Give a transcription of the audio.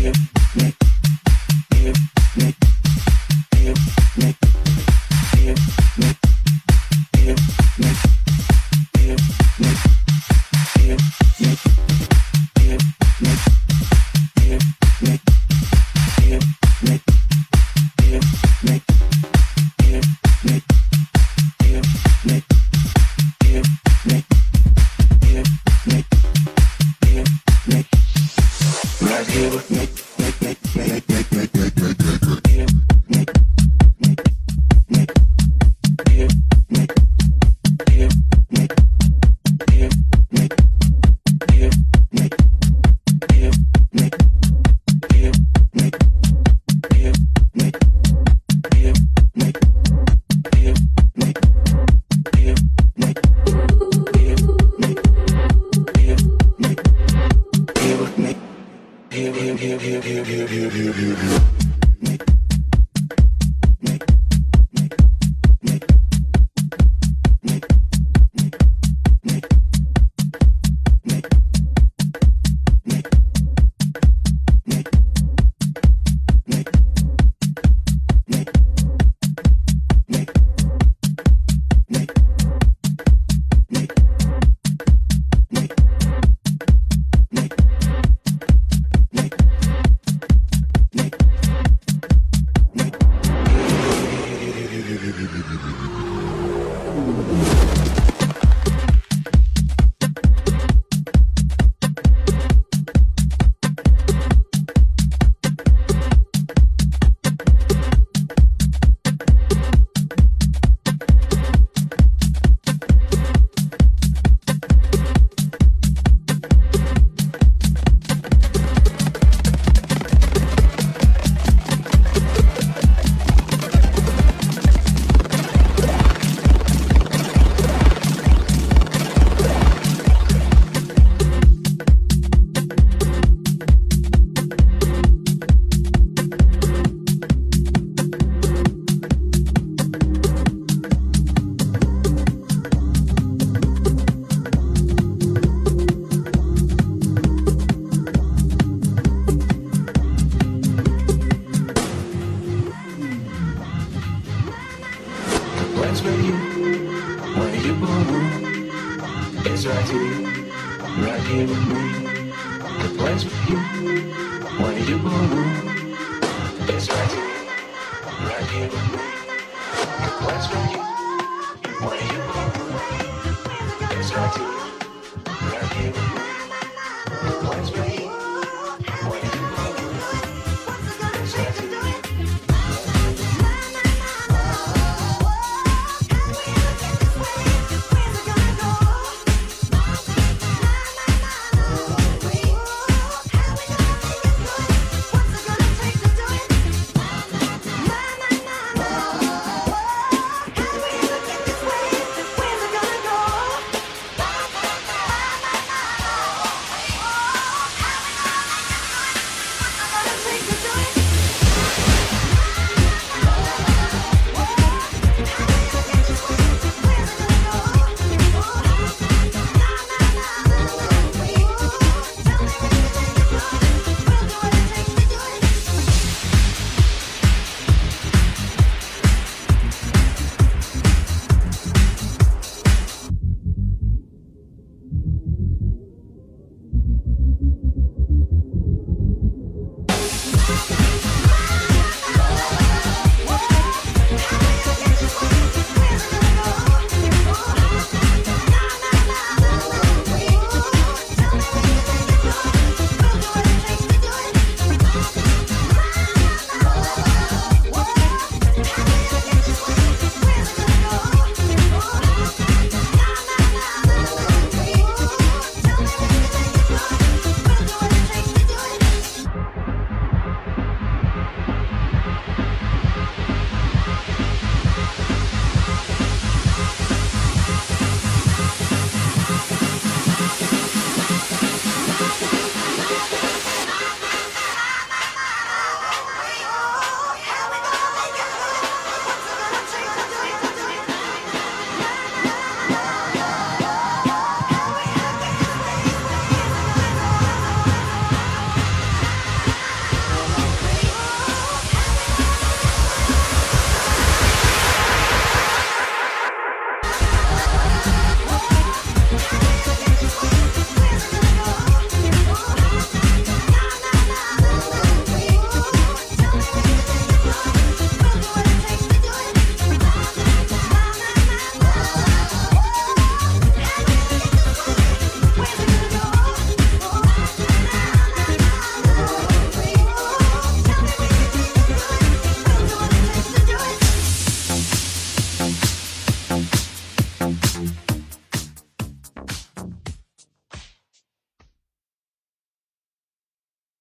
you.